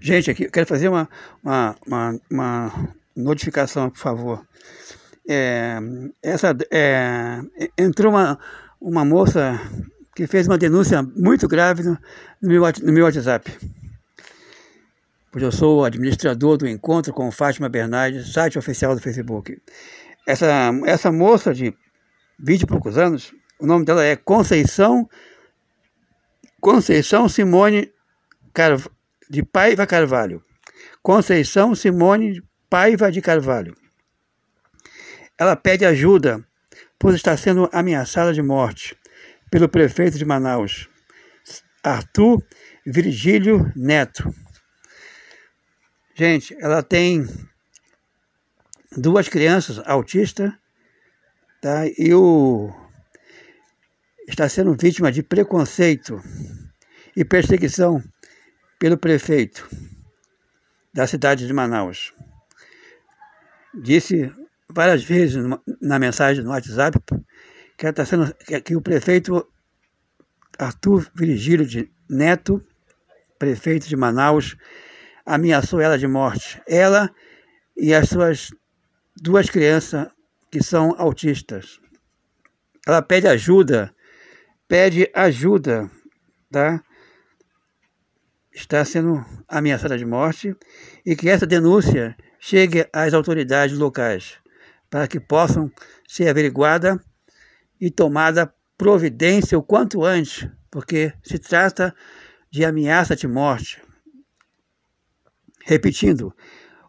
Gente, aqui, eu quero fazer uma, uma, uma, uma notificação, por favor. É, essa, é, entrou uma, uma moça que fez uma denúncia muito grave no, no, meu, no meu WhatsApp. Pois eu sou administrador do encontro com Fátima Bernardes, site oficial do Facebook. Essa, essa moça de 20 e poucos anos, o nome dela é Conceição Conceição Simone Carvalho de Paiva Carvalho. Conceição Simone Paiva de Carvalho. Ela pede ajuda, pois está sendo ameaçada de morte pelo prefeito de Manaus, Arthur Virgílio Neto. Gente, ela tem duas crianças autistas tá? e o, está sendo vítima de preconceito e perseguição pelo prefeito da cidade de Manaus. Disse várias vezes na mensagem no WhatsApp que, está sendo, que o prefeito Arthur Virgílio de Neto, prefeito de Manaus, ameaçou ela de morte. Ela e as suas duas crianças que são autistas. Ela pede ajuda, pede ajuda, tá? Está sendo ameaçada de morte e que essa denúncia chegue às autoridades locais para que possam ser averiguada e tomada providência o quanto antes, porque se trata de ameaça de morte. Repetindo,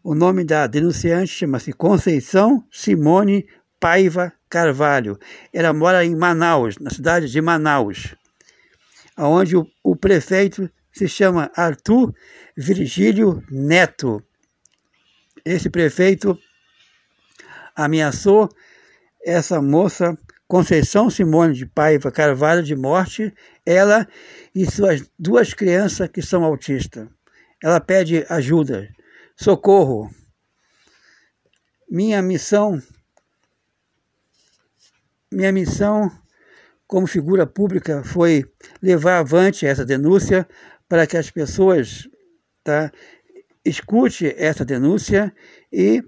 o nome da denunciante chama-se Conceição Simone Paiva Carvalho. Ela mora em Manaus, na cidade de Manaus, onde o, o prefeito se chama Arthur Virgílio Neto. Esse prefeito ameaçou essa moça Conceição Simone de Paiva Carvalho de morte, ela e suas duas crianças que são autistas. Ela pede ajuda, socorro. Minha missão, minha missão como figura pública foi levar avante essa denúncia para que as pessoas tá, escute essa denúncia e,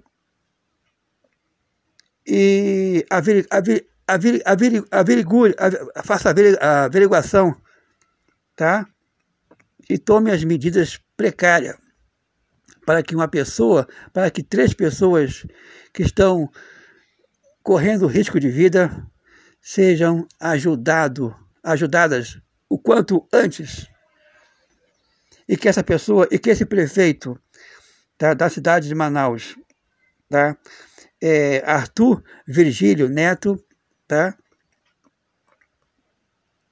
e averigue, averigue, averigue, averigue, faça a averiguação tá? e tome as medidas precárias para que uma pessoa, para que três pessoas que estão correndo risco de vida sejam ajudado, ajudadas o quanto antes e que essa pessoa, e que esse prefeito tá, da cidade de Manaus, tá, é Arthur Virgílio Neto, tá,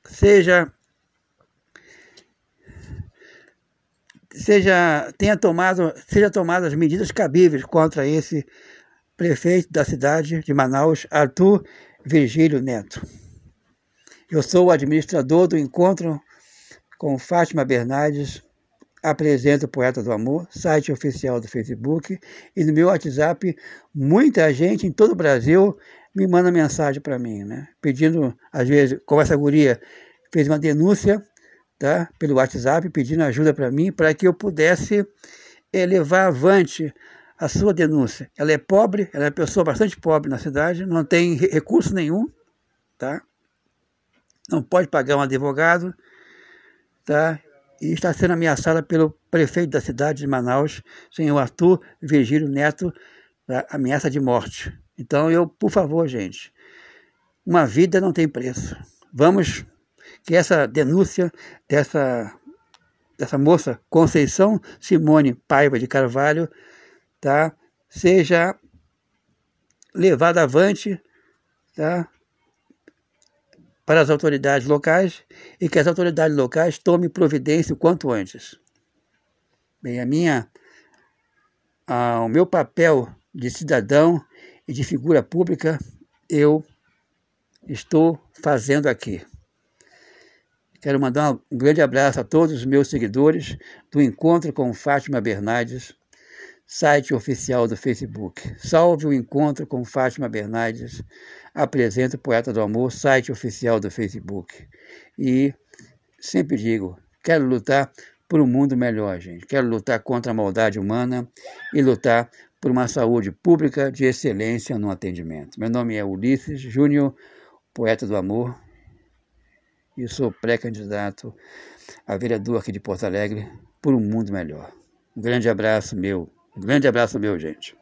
seja seja tenha tomado seja tomado as medidas cabíveis contra esse prefeito da cidade de Manaus, Arthur Virgílio Neto. Eu sou o administrador do encontro com Fátima Bernardes apresenta o Poeta do Amor, site oficial do Facebook, e no meu WhatsApp, muita gente em todo o Brasil me manda mensagem para mim, né? Pedindo, às vezes, como essa guria fez uma denúncia, tá? Pelo WhatsApp, pedindo ajuda para mim, para que eu pudesse é, levar avante a sua denúncia. Ela é pobre, ela é uma pessoa bastante pobre na cidade, não tem recurso nenhum, tá? Não pode pagar um advogado, tá? E está sendo ameaçada pelo prefeito da cidade de Manaus, senhor Arthur Virgílio Neto, ameaça de morte. Então eu, por favor, gente, uma vida não tem preço. Vamos que essa denúncia dessa dessa moça Conceição Simone Paiva de Carvalho, tá, seja levada avante, tá, para as autoridades locais e que as autoridades locais tomem providência o quanto antes. Bem, a minha, a, o meu papel de cidadão e de figura pública eu estou fazendo aqui. Quero mandar um grande abraço a todos os meus seguidores do Encontro com Fátima Bernardes, site oficial do Facebook. Salve o Encontro com Fátima Bernardes apresenta o Poeta do Amor, site oficial do Facebook. E sempre digo, quero lutar por um mundo melhor, gente. Quero lutar contra a maldade humana e lutar por uma saúde pública de excelência no atendimento. Meu nome é Ulisses Júnior, poeta do amor, e sou pré-candidato a vereador aqui de Porto Alegre por um mundo melhor. Um grande abraço meu, um grande abraço meu, gente.